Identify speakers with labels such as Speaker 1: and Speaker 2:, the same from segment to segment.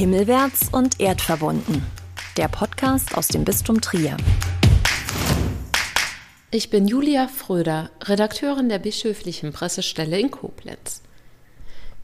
Speaker 1: Himmelwärts und Erdverbunden. Der Podcast aus dem Bistum Trier.
Speaker 2: Ich bin Julia Fröder, Redakteurin der bischöflichen Pressestelle in Koblenz.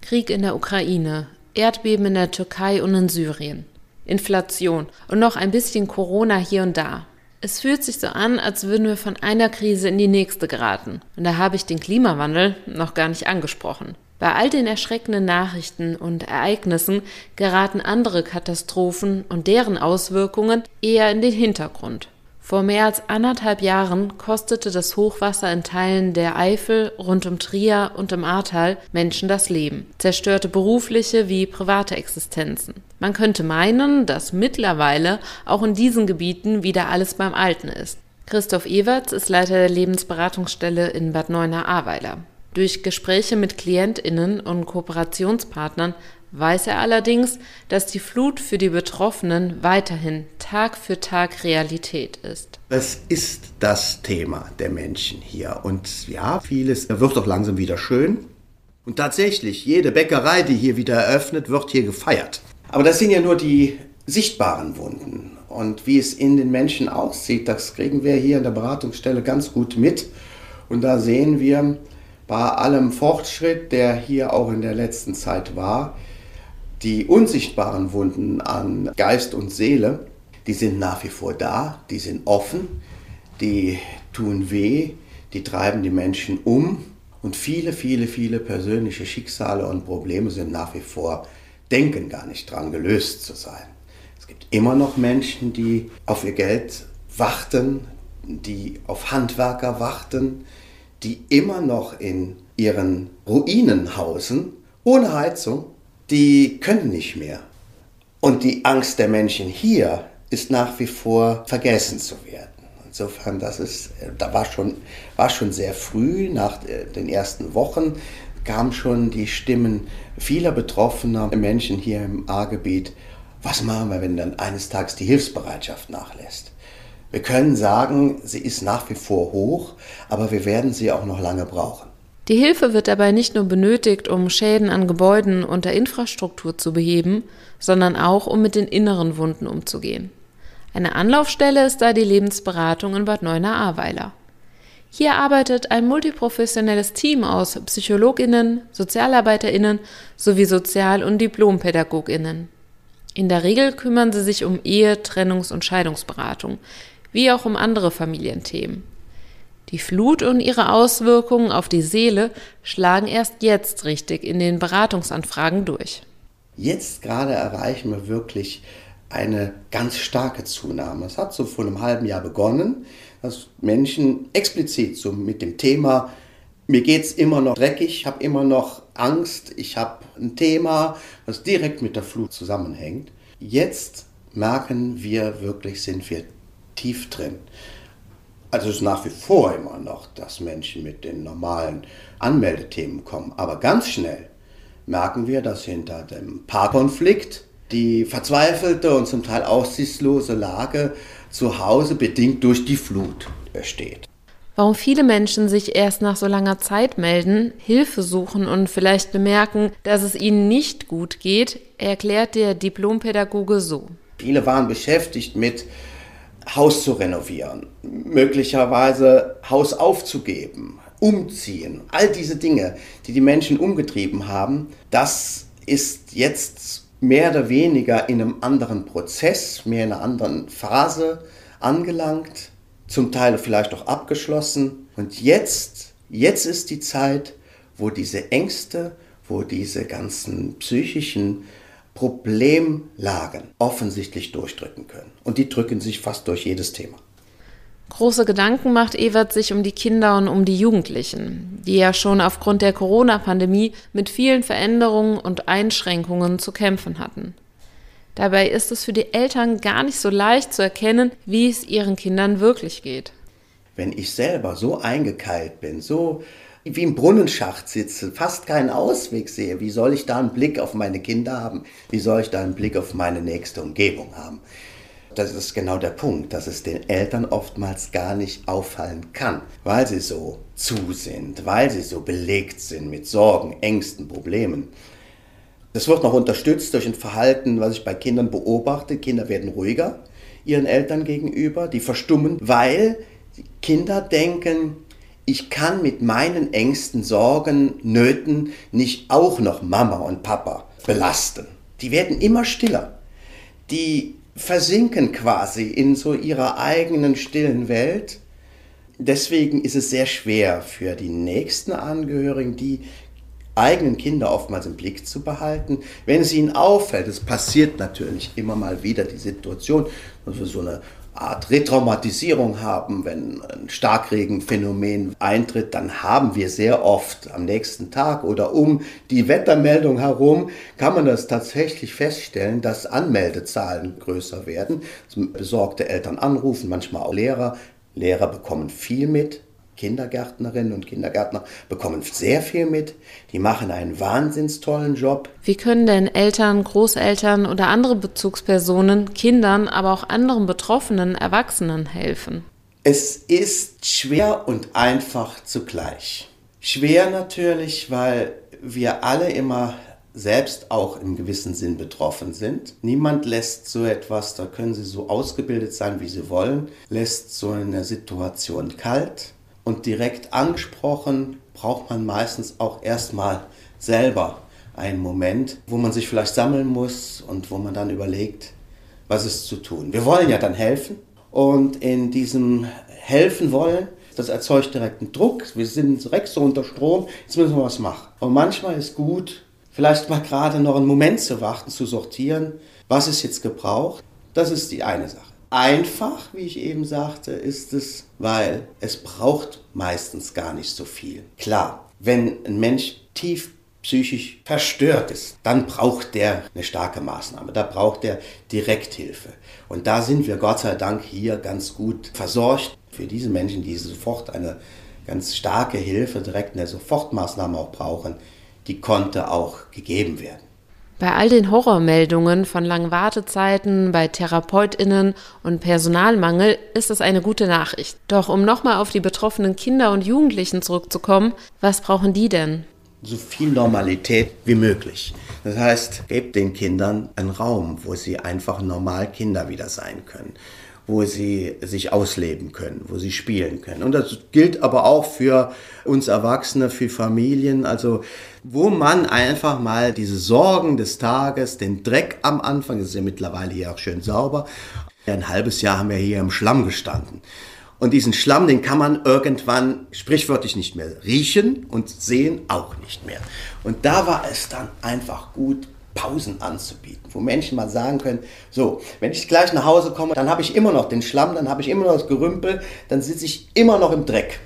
Speaker 2: Krieg in der Ukraine, Erdbeben in der Türkei und in Syrien, Inflation und noch ein bisschen Corona hier und da. Es fühlt sich so an, als würden wir von einer Krise in die nächste geraten. Und da habe ich den Klimawandel noch gar nicht angesprochen. Bei all den erschreckenden Nachrichten und Ereignissen geraten andere Katastrophen und deren Auswirkungen eher in den Hintergrund. Vor mehr als anderthalb Jahren kostete das Hochwasser in Teilen der Eifel, rund um Trier und im Ahrtal Menschen das Leben, zerstörte berufliche wie private Existenzen. Man könnte meinen, dass mittlerweile auch in diesen Gebieten wieder alles beim Alten ist. Christoph Ewerts ist Leiter der Lebensberatungsstelle in Bad Neuenahr-Ahrweiler. Durch Gespräche mit KlientInnen und Kooperationspartnern weiß er allerdings, dass die Flut für die Betroffenen weiterhin Tag für Tag Realität ist.
Speaker 3: Es ist das Thema der Menschen hier. Und ja, vieles wird auch langsam wieder schön. Und tatsächlich, jede Bäckerei, die hier wieder eröffnet, wird hier gefeiert. Aber das sind ja nur die sichtbaren Wunden. Und wie es in den Menschen aussieht, das kriegen wir hier in der Beratungsstelle ganz gut mit. Und da sehen wir bei allem Fortschritt, der hier auch in der letzten Zeit war, die unsichtbaren Wunden an Geist und Seele, die sind nach wie vor da, die sind offen, die tun weh, die treiben die Menschen um und viele, viele, viele persönliche Schicksale und Probleme sind nach wie vor, denken gar nicht dran, gelöst zu sein. Es gibt immer noch Menschen, die auf ihr Geld warten, die auf Handwerker warten, die immer noch in ihren Ruinen hausen, ohne Heizung, die können nicht mehr. Und die Angst der Menschen hier ist nach wie vor vergessen zu werden. Insofern, das ist, da war schon, war schon sehr früh, nach den ersten Wochen, kamen schon die Stimmen vieler betroffener Menschen hier im A-Gebiet. Was machen wir, wenn dann eines Tages die Hilfsbereitschaft nachlässt? Wir können sagen, sie ist nach wie vor hoch, aber wir werden sie auch noch lange brauchen.
Speaker 2: Die Hilfe wird dabei nicht nur benötigt, um Schäden an Gebäuden und der Infrastruktur zu beheben, sondern auch, um mit den inneren Wunden umzugehen. Eine Anlaufstelle ist da die Lebensberatung in Bad Neuenahr-Ahrweiler. Hier arbeitet ein multiprofessionelles Team aus PsychologInnen, SozialarbeiterInnen sowie Sozial- und DiplompädagogInnen. In der Regel kümmern sie sich um Ehe-, Trennungs- und Scheidungsberatung, wie auch um andere Familienthemen. Die Flut und ihre Auswirkungen auf die Seele schlagen erst jetzt richtig in den Beratungsanfragen durch.
Speaker 3: Jetzt gerade erreichen wir wirklich eine ganz starke Zunahme. Es hat so vor einem halben Jahr begonnen, dass Menschen explizit so mit dem Thema, mir geht es immer noch dreckig, ich habe immer noch Angst, ich habe ein Thema, das direkt mit der Flut zusammenhängt. Jetzt merken wir wirklich, sind wir tief drin. Also es ist nach wie vor immer noch, dass Menschen mit den normalen Anmeldethemen kommen. Aber ganz schnell merken wir, dass hinter dem Paarkonflikt die verzweifelte und zum Teil aussichtslose Lage zu Hause bedingt durch die Flut besteht.
Speaker 2: Warum viele Menschen sich erst nach so langer Zeit melden, Hilfe suchen und vielleicht bemerken, dass es ihnen nicht gut geht, erklärt der Diplompädagoge so.
Speaker 3: Viele waren beschäftigt mit Haus zu renovieren, möglicherweise Haus aufzugeben, umziehen, all diese Dinge, die die Menschen umgetrieben haben, das ist jetzt mehr oder weniger in einem anderen Prozess, mehr in einer anderen Phase angelangt, zum Teil vielleicht auch abgeschlossen. Und jetzt, jetzt ist die Zeit, wo diese Ängste, wo diese ganzen psychischen Problemlagen offensichtlich durchdrücken können. Und die drücken sich fast durch jedes Thema.
Speaker 2: Große Gedanken macht Ewert sich um die Kinder und um die Jugendlichen, die ja schon aufgrund der Corona-Pandemie mit vielen Veränderungen und Einschränkungen zu kämpfen hatten. Dabei ist es für die Eltern gar nicht so leicht zu erkennen, wie es ihren Kindern wirklich geht.
Speaker 3: Wenn ich selber so eingekeilt bin, so wie im Brunnenschacht sitze, fast keinen Ausweg sehe, wie soll ich da einen Blick auf meine Kinder haben? Wie soll ich da einen Blick auf meine nächste Umgebung haben? Das ist genau der Punkt, dass es den Eltern oftmals gar nicht auffallen kann, weil sie so zu sind, weil sie so belegt sind mit Sorgen, Ängsten, Problemen. Das wird noch unterstützt durch ein Verhalten, was ich bei Kindern beobachte. Kinder werden ruhiger ihren Eltern gegenüber, die verstummen, weil Kinder denken, ich kann mit meinen Ängsten, Sorgen, Nöten nicht auch noch Mama und Papa belasten. Die werden immer stiller. Die versinken quasi in so ihrer eigenen stillen Welt. Deswegen ist es sehr schwer für die nächsten Angehörigen, die eigenen Kinder oftmals im Blick zu behalten. Wenn es ihnen auffällt, es passiert natürlich immer mal wieder die Situation, dass wir so eine Art Retraumatisierung haben, wenn ein Starkregenphänomen eintritt, dann haben wir sehr oft am nächsten Tag oder um die Wettermeldung herum, kann man das tatsächlich feststellen, dass Anmeldezahlen größer werden. Besorgte Eltern anrufen, manchmal auch Lehrer. Lehrer bekommen viel mit, Kindergärtnerinnen und Kindergärtner bekommen sehr viel mit. Die machen einen wahnsinns tollen Job.
Speaker 2: Wie können denn Eltern, Großeltern oder andere Bezugspersonen Kindern, aber auch anderen betroffenen Erwachsenen helfen?
Speaker 3: Es ist schwer und einfach zugleich. Schwer natürlich, weil wir alle immer selbst auch im gewissen Sinn betroffen sind. Niemand lässt so etwas, da können sie so ausgebildet sein, wie sie wollen, lässt so eine Situation kalt und direkt angesprochen braucht man meistens auch erstmal selber einen Moment, wo man sich vielleicht sammeln muss und wo man dann überlegt, was ist zu tun. Wir wollen ja dann helfen und in diesem helfen wollen, das erzeugt direkt einen Druck. Wir sind direkt so unter Strom, jetzt müssen wir was machen. Und manchmal ist gut, vielleicht mal gerade noch einen Moment zu warten, zu sortieren, was ist jetzt gebraucht. Das ist die eine Sache. Einfach, wie ich eben sagte, ist es, weil es braucht meistens gar nicht so viel. Klar, wenn ein Mensch tief psychisch verstört ist, dann braucht der eine starke Maßnahme, da braucht er Direkthilfe. Und da sind wir Gott sei Dank hier ganz gut versorgt für diese Menschen, die sofort eine ganz starke Hilfe, direkt eine Sofortmaßnahme auch brauchen, die konnte auch gegeben werden.
Speaker 2: Bei all den Horrormeldungen von langen Wartezeiten bei Therapeutinnen und Personalmangel ist es eine gute Nachricht. Doch um nochmal auf die betroffenen Kinder und Jugendlichen zurückzukommen, was brauchen die denn?
Speaker 3: So viel Normalität wie möglich. Das heißt, gebt den Kindern einen Raum, wo sie einfach normal Kinder wieder sein können wo sie sich ausleben können, wo sie spielen können. Und das gilt aber auch für uns Erwachsene, für Familien, also wo man einfach mal diese Sorgen des Tages, den Dreck am Anfang, das ist ja mittlerweile hier auch schön sauber, ein halbes Jahr haben wir hier im Schlamm gestanden. Und diesen Schlamm, den kann man irgendwann sprichwörtlich nicht mehr riechen und sehen auch nicht mehr. Und da war es dann einfach gut, Pausen anzubieten, wo Menschen mal sagen können, so, wenn ich gleich nach Hause komme, dann habe ich immer noch den Schlamm, dann habe ich immer noch das Gerümpel, dann sitze ich immer noch im Dreck.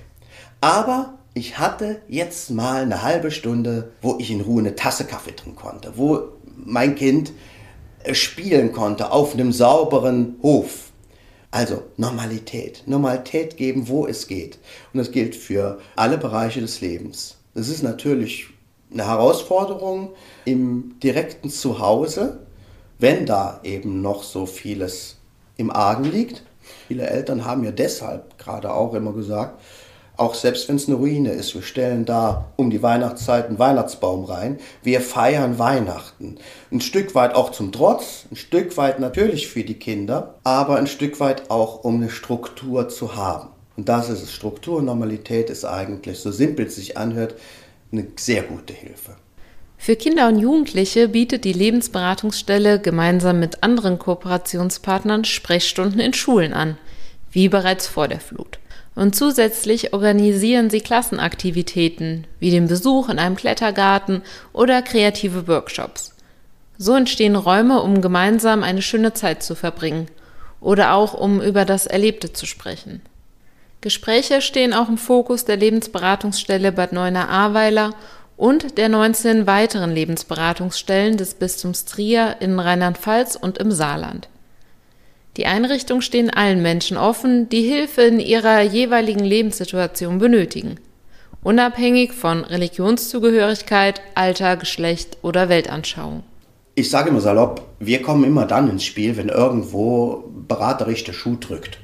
Speaker 3: Aber ich hatte jetzt mal eine halbe Stunde, wo ich in Ruhe eine Tasse Kaffee trinken konnte, wo mein Kind äh, spielen konnte auf einem sauberen Hof. Also Normalität. Normalität geben, wo es geht. Und das gilt für alle Bereiche des Lebens. Das ist natürlich eine Herausforderung im direkten Zuhause, wenn da eben noch so vieles im Argen liegt. Viele Eltern haben ja deshalb gerade auch immer gesagt, auch selbst wenn es eine Ruine ist, wir stellen da um die Weihnachtszeit einen Weihnachtsbaum rein, wir feiern Weihnachten. Ein Stück weit auch zum Trotz, ein Stück weit natürlich für die Kinder, aber ein Stück weit auch um eine Struktur zu haben. Und das ist es. Struktur und Normalität ist eigentlich, so simpel es sich anhört, eine sehr gute Hilfe.
Speaker 2: Für Kinder und Jugendliche bietet die Lebensberatungsstelle gemeinsam mit anderen Kooperationspartnern Sprechstunden in Schulen an, wie bereits vor der Flut. Und zusätzlich organisieren sie Klassenaktivitäten, wie den Besuch in einem Klettergarten oder kreative Workshops. So entstehen Räume, um gemeinsam eine schöne Zeit zu verbringen oder auch um über das Erlebte zu sprechen. Gespräche stehen auch im Fokus der Lebensberatungsstelle Bad Neuenahr-Ahrweiler und der 19 weiteren Lebensberatungsstellen des Bistums Trier in Rheinland-Pfalz und im Saarland. Die Einrichtungen stehen allen Menschen offen, die Hilfe in ihrer jeweiligen Lebenssituation benötigen, unabhängig von Religionszugehörigkeit, Alter, Geschlecht oder Weltanschauung.
Speaker 3: Ich sage immer salopp, wir kommen immer dann ins Spiel, wenn irgendwo beraterisch der Schuh drückt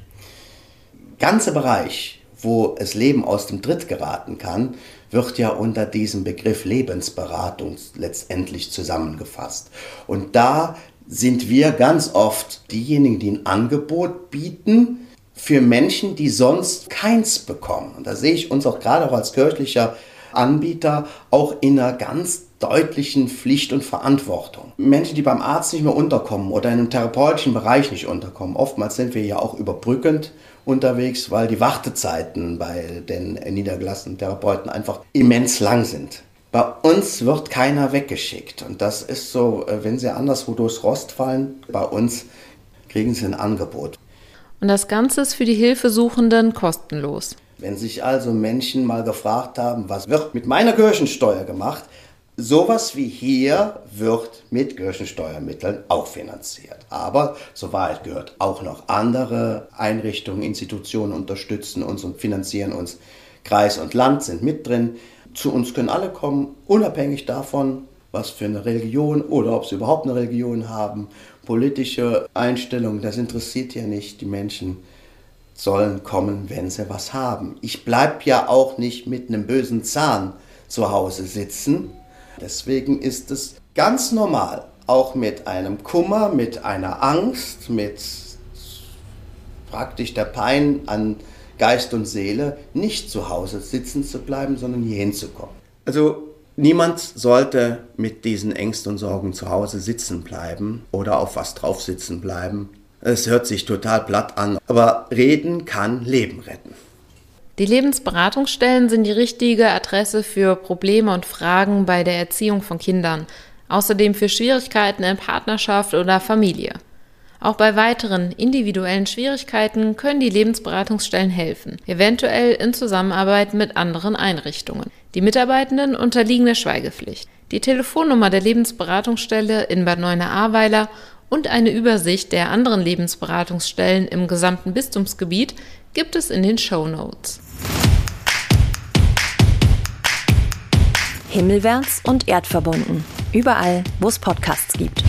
Speaker 3: ganze Bereich, wo es Leben aus dem Tritt geraten kann, wird ja unter diesem Begriff Lebensberatung letztendlich zusammengefasst. Und da sind wir ganz oft diejenigen, die ein Angebot bieten für Menschen, die sonst keins bekommen. Und da sehe ich uns auch gerade auch als kirchlicher Anbieter auch in einer ganz deutlichen Pflicht und Verantwortung. Menschen, die beim Arzt nicht mehr unterkommen oder in einem therapeutischen Bereich nicht unterkommen, oftmals sind wir ja auch überbrückend unterwegs, weil die Wartezeiten bei den niedergelassenen Therapeuten einfach immens lang sind. Bei uns wird keiner weggeschickt und das ist so, äh, wenn sie anderswo durchs Rost fallen, bei uns kriegen sie ein Angebot.
Speaker 2: Und das Ganze ist für die Hilfesuchenden kostenlos.
Speaker 3: Wenn sich also Menschen mal gefragt haben, was wird mit meiner Kirchensteuer gemacht, sowas wie hier wird mit Kirchensteuermitteln auch finanziert. Aber zur Wahrheit gehört auch noch andere Einrichtungen, Institutionen unterstützen uns und finanzieren uns. Kreis und Land sind mit drin. Zu uns können alle kommen, unabhängig davon, was für eine Religion oder ob sie überhaupt eine Religion haben. Politische Einstellungen, das interessiert ja nicht die Menschen sollen kommen, wenn sie was haben. Ich bleibe ja auch nicht mit einem bösen Zahn zu Hause sitzen. Deswegen ist es ganz normal, auch mit einem Kummer, mit einer Angst, mit praktisch der Pein an Geist und Seele, nicht zu Hause sitzen zu bleiben, sondern hier hinzukommen. Also niemand sollte mit diesen Ängsten und Sorgen zu Hause sitzen bleiben oder auf was drauf sitzen bleiben. Es hört sich total platt an, aber reden kann Leben retten.
Speaker 2: Die Lebensberatungsstellen sind die richtige Adresse für Probleme und Fragen bei der Erziehung von Kindern, außerdem für Schwierigkeiten in Partnerschaft oder Familie. Auch bei weiteren individuellen Schwierigkeiten können die Lebensberatungsstellen helfen, eventuell in Zusammenarbeit mit anderen Einrichtungen. Die Mitarbeitenden unterliegen der Schweigepflicht. Die Telefonnummer der Lebensberatungsstelle in Bad Neuenahr-Ahrweiler und eine Übersicht der anderen Lebensberatungsstellen im gesamten Bistumsgebiet gibt es in den Show Notes.
Speaker 1: Himmelwärts und erdverbunden. Überall, wo es Podcasts gibt.